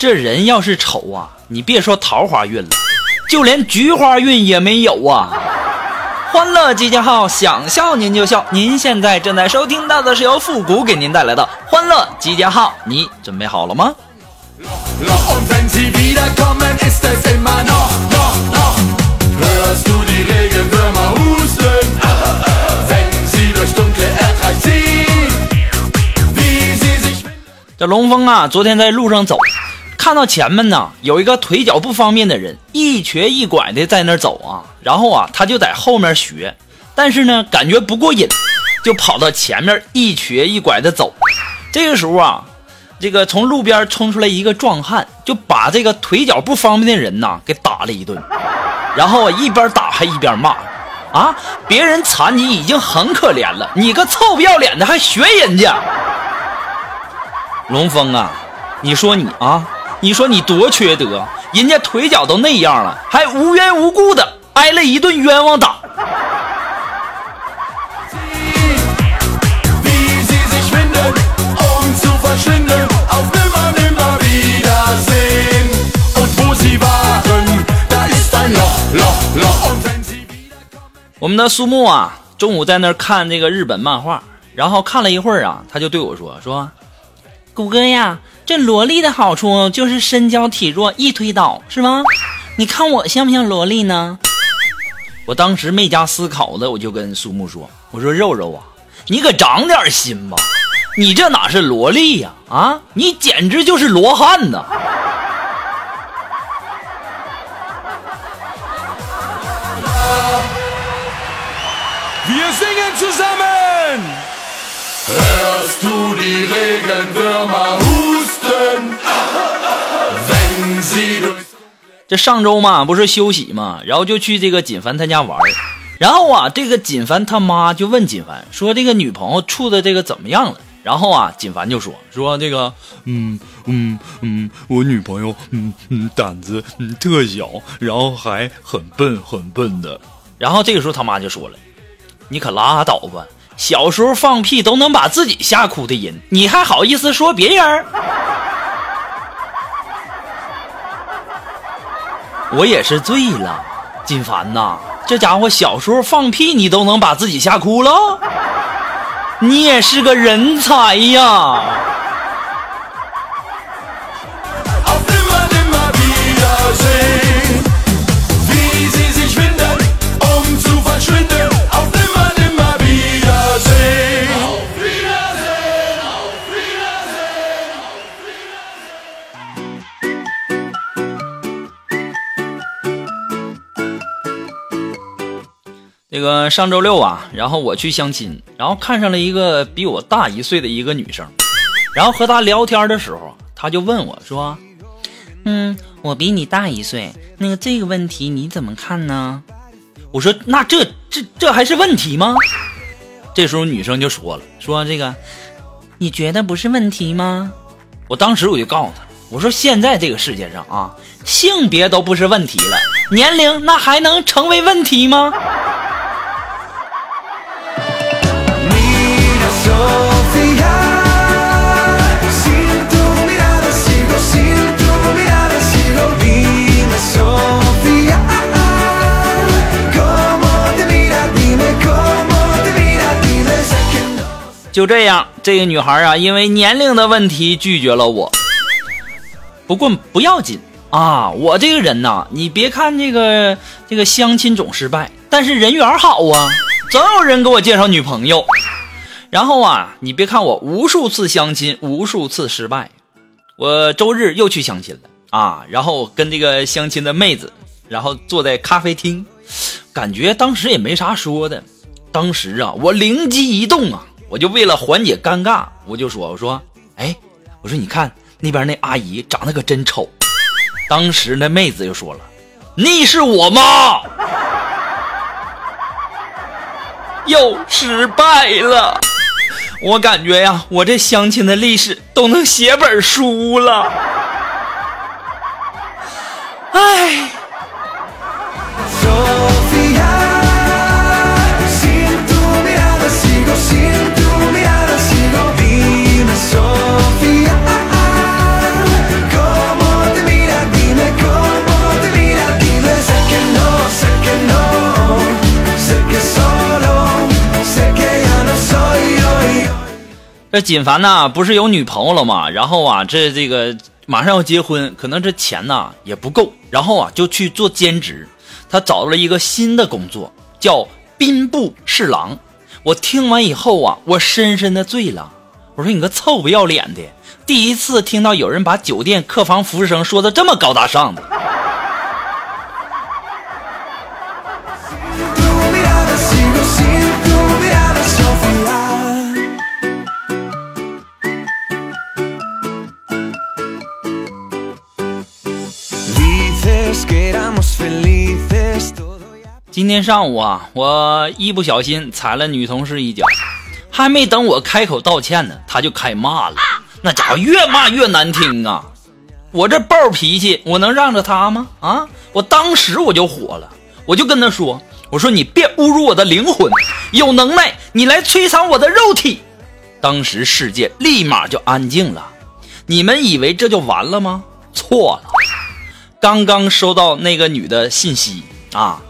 这人要是丑啊，你别说桃花运了，就连菊花运也没有啊。欢乐集结号，想笑您就笑，您现在正在收听到的是由复古给您带来的欢乐集结号，你准备好了吗？这龙峰啊，昨天在路上走。看到前面呢有一个腿脚不方便的人，一瘸一拐的在那儿走啊，然后啊他就在后面学，但是呢感觉不过瘾，就跑到前面一瘸一拐的走。这个时候啊，这个从路边冲出来一个壮汉，就把这个腿脚不方便的人呐给打了一顿，然后啊一边打还一边骂。啊！别人残疾已经很可怜了，你个臭不要脸的还学人家！龙峰啊，你说你啊，你说你多缺德，人家腿脚都那样了，还无缘无故的挨了一顿冤枉打。我们的苏木啊，中午在那儿看那个日本漫画，然后看了一会儿啊，他就对我说：“说谷歌呀，这萝莉的好处就是身娇体弱，一推倒，是吗？你看我像不像萝莉呢？”我当时没加思考的，我就跟苏木说：“我说肉肉啊，你可长点心吧，你这哪是萝莉呀？啊，你简直就是罗汉呐！” Wir singen zusammen. Hörst du die Regenwürmer husten, wenn sie durch 这上周嘛，不是休息嘛，然后就去这个锦凡他家玩儿然后啊，这个锦凡他妈就问锦凡说：“这个女朋友处的这个怎么样了？”然后啊，锦凡就说：“说这个，嗯嗯嗯，我女朋友嗯嗯胆子嗯特小，然后还很笨很笨的。然后这个时候他妈就说了：“你可拉倒吧，小时候放屁都能把自己吓哭的人，你还好意思说别人？”我也是醉了，金凡呐，这家伙小时候放屁你都能把自己吓哭了，你也是个人才呀！个上周六啊，然后我去相亲，然后看上了一个比我大一岁的一个女生，然后和她聊天的时候，她就问我说：“嗯，我比你大一岁，那个这个问题你怎么看呢？”我说：“那这这这还是问题吗？”这时候女生就说了：“说这个你觉得不是问题吗？”我当时我就告诉她：“我说现在这个世界上啊，性别都不是问题了，年龄那还能成为问题吗？”就这样，这个女孩啊，因为年龄的问题拒绝了我。不过不要紧啊，我这个人呐，你别看这个这个相亲总失败，但是人缘好啊，总有人给我介绍女朋友。然后啊，你别看我无数次相亲，无数次失败，我周日又去相亲了啊，然后跟这个相亲的妹子，然后坐在咖啡厅，感觉当时也没啥说的。当时啊，我灵机一动啊，我就为了缓解尴尬，我就说：“我说，哎，我说你看那边那阿姨长得可真丑。”当时那妹子就说了：“你是我妈。”又失败了，我感觉呀，我这相亲的历史都能写本书了。哎。这锦凡呐，不是有女朋友了吗？然后啊，这这个马上要结婚，可能这钱呐也不够，然后啊就去做兼职。他找到了一个新的工作，叫兵部侍郎。我听完以后啊，我深深的醉了。我说你个臭不要脸的！第一次听到有人把酒店客房服务生说的这么高大上的。今天上午啊，我一不小心踩了女同事一脚，还没等我开口道歉呢，她就开骂了。那家伙越骂越难听啊！我这暴脾气，我能让着她吗？啊！我当时我就火了，我就跟她说：“我说你别侮辱我的灵魂，有能耐你来摧残我的肉体。”当时世界立马就安静了。你们以为这就完了吗？错了。刚刚收到那个女的信息啊，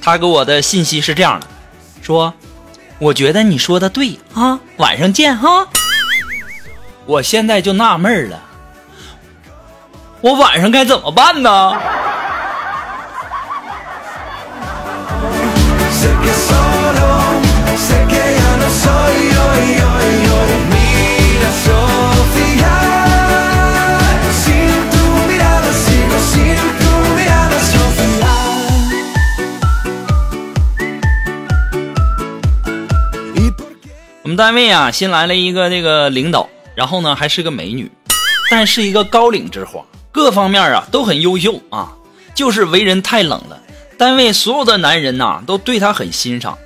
她给我的信息是这样的，说：“我觉得你说的对啊，晚上见哈。”我现在就纳闷了，我晚上该怎么办呢？单位啊新来了一个这个领导，然后呢还是个美女，但是一个高岭之花，各方面啊都很优秀啊，就是为人太冷了。单位所有的男人呐、都对她很欣赏，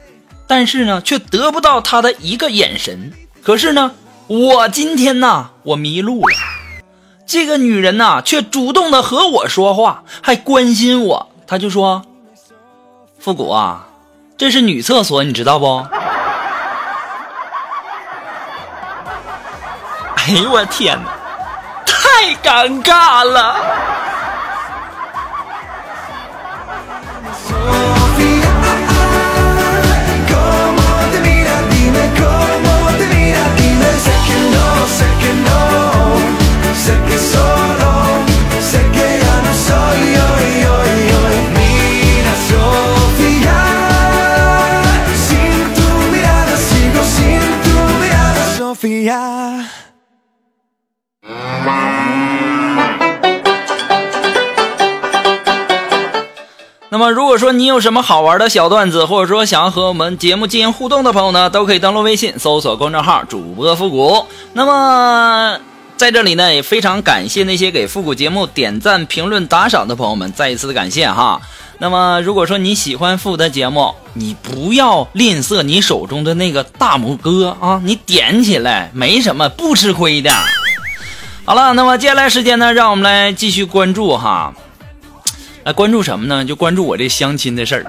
但是呢却得不到她的一个眼神。可是呢，我今天呐我迷路了，这个女人呐却主动的和我说话，还关心我。她就说：“复古啊，这是女厕所，你知道不？”哎呦我天哪，太尴尬了！如果说你有什么好玩的小段子，或者说想要和我们节目进行互动的朋友呢，都可以登录微信搜索公众号“主播复古”。那么，在这里呢，也非常感谢那些给复古节目点赞、评论、打赏的朋友们，再一次的感谢哈。那么，如果说你喜欢复古的节目，你不要吝啬你手中的那个大拇哥啊，你点起来没什么，不吃亏的。好了，那么接下来时间呢，让我们来继续关注哈。来关注什么呢？就关注我这相亲的事儿。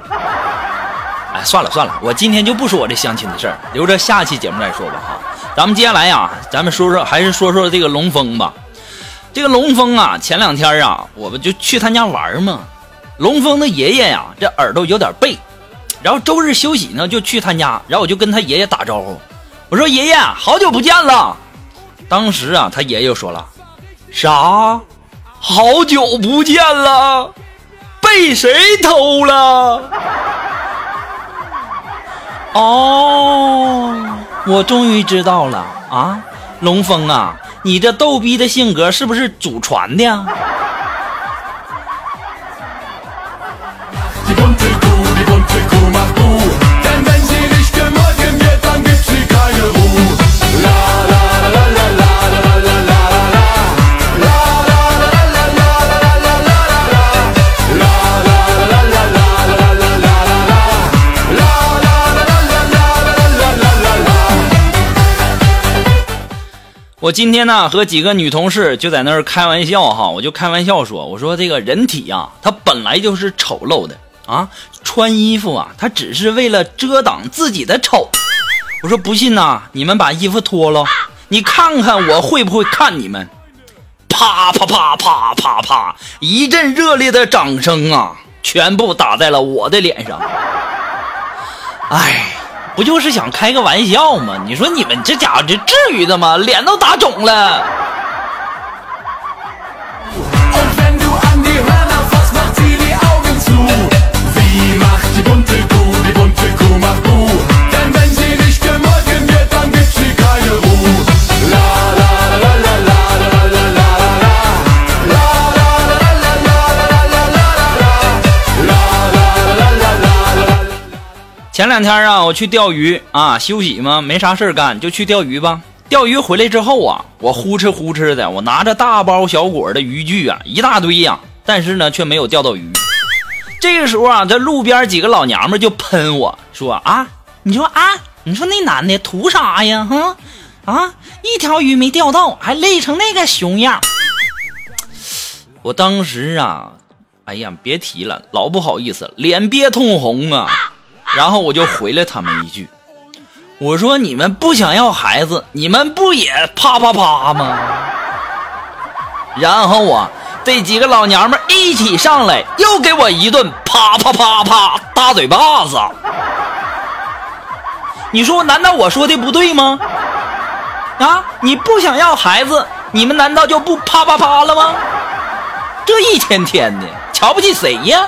哎，算了算了，我今天就不说我这相亲的事儿，留着下期节目再说吧哈。咱们接下来呀，咱们说说，还是说说这个龙峰吧。这个龙峰啊，前两天啊，我们就去他家玩嘛。龙峰的爷爷呀，这耳朵有点背，然后周日休息呢，就去他家，然后我就跟他爷爷打招呼，我说爷爷，好久不见了。当时啊，他爷爷就说了，啥？好久不见了。谁偷了？哦，我终于知道了啊，龙峰啊，你这逗逼的性格是不是祖传的我今天呢和几个女同事就在那儿开玩笑哈，我就开玩笑说，我说这个人体呀，它本来就是丑陋的啊，穿衣服啊，它只是为了遮挡自己的丑。我说不信呐，你们把衣服脱了，你看看我会不会看你们？啪啪啪啪啪啪，一阵热烈的掌声啊，全部打在了我的脸上。哎。不就是想开个玩笑吗？你说你们这家伙这至于的吗？脸都打肿了。前两天啊，我去钓鱼啊，休息嘛，没啥事干，就去钓鱼吧。钓鱼回来之后啊，我呼哧呼哧的，我拿着大包小裹的渔具啊，一大堆呀、但是呢，却没有钓到鱼。这个时候啊，这路边几个老娘们就喷我说啊，你说啊，你说那男的图啥呀？哈啊，一条鱼没钓到，还累成那个熊样。我当时啊，哎呀，别提了，老不好意思，脸憋通红啊。然后我就回了他们一句，我说你们不想要孩子，你们不也啪啪啪吗？然后啊，这几个老娘们一起上来，又给我一顿啪啪啪啪大嘴巴子。你说，难道我说的不对吗？啊，你不想要孩子，你们难道就不啪啪啪了吗？这一天天的，瞧不起谁呀？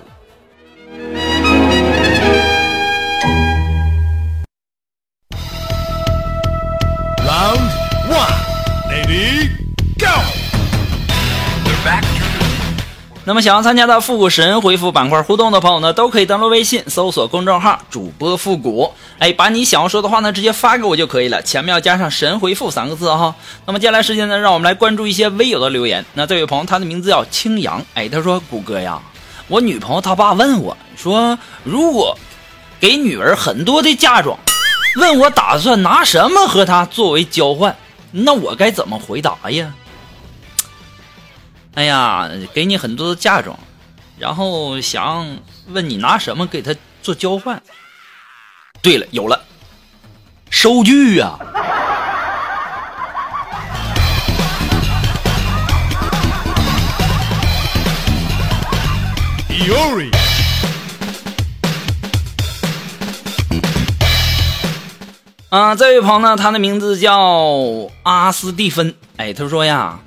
想要参加到复古神回复板块互动的朋友呢，都可以登录微信搜索公众号“主播复古”，哎，把你想要说的话呢直接发给我就可以了，前面要加上“神回复”三个字哈。那么接下来时间呢，让我们来关注一些微友的留言。那这位朋友他的名字叫青阳，哎，他说：“谷歌呀，我女朋友她爸问我说，如果给女儿很多的嫁妆，问我打算拿什么和她作为交换，那我该怎么回答呀？”哎呀，给你很多的嫁妆，然后想问你拿什么给他做交换？对了，有了，收据呀。Yori，啊，这位朋友呢，他的名字叫阿斯蒂芬。哎，他说呀，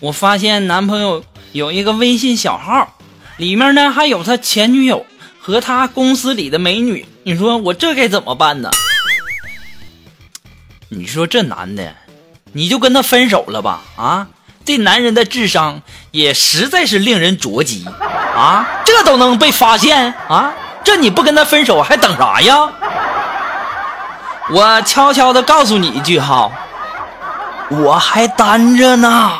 我发现男朋友有一个微信小号，里面呢还有他前女友和他公司里的美女。你说我这该怎么办呢？你说这男的，你就跟他分手了吧？啊，这男人的智商也实在是令人着急啊！这都能被发现啊？这你不跟他分手还等啥呀？我悄悄的告诉你一句哈，我还单着呢。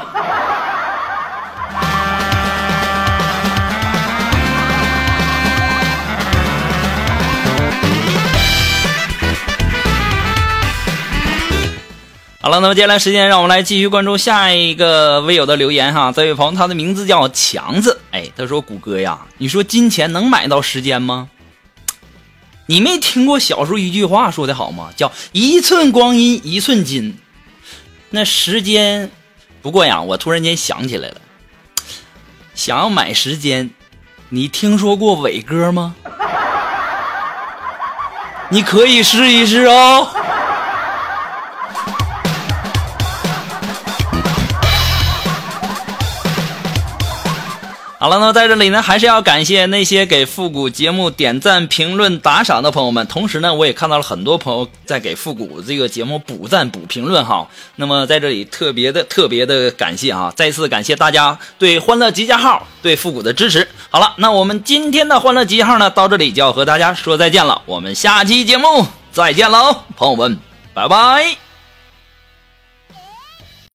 好了，那么接下来时间，让我们来继续关注下一个微友的留言哈。这位朋友，他的名字叫强子，哎，他说：“谷歌呀，你说金钱能买到时间吗？” 你没听过小时候一句话说的好吗？叫“一寸光阴一寸金”。那时间，不过呀，我突然间想起来了，想要买时间，你听说过伟哥吗？你可以试一试哦。好了，那在这里呢，还是要感谢那些给复古节目点赞、评论、打赏的朋友们。同时呢，我也看到了很多朋友在给复古这个节目补赞、补评论哈。那么在这里特别的、特别的感谢哈，再次感谢大家对《欢乐集结号》对复古的支持。好了，那我们今天的欢乐集结号呢，到这里就要和大家说再见了。我们下期节目再见喽，朋友们，拜拜。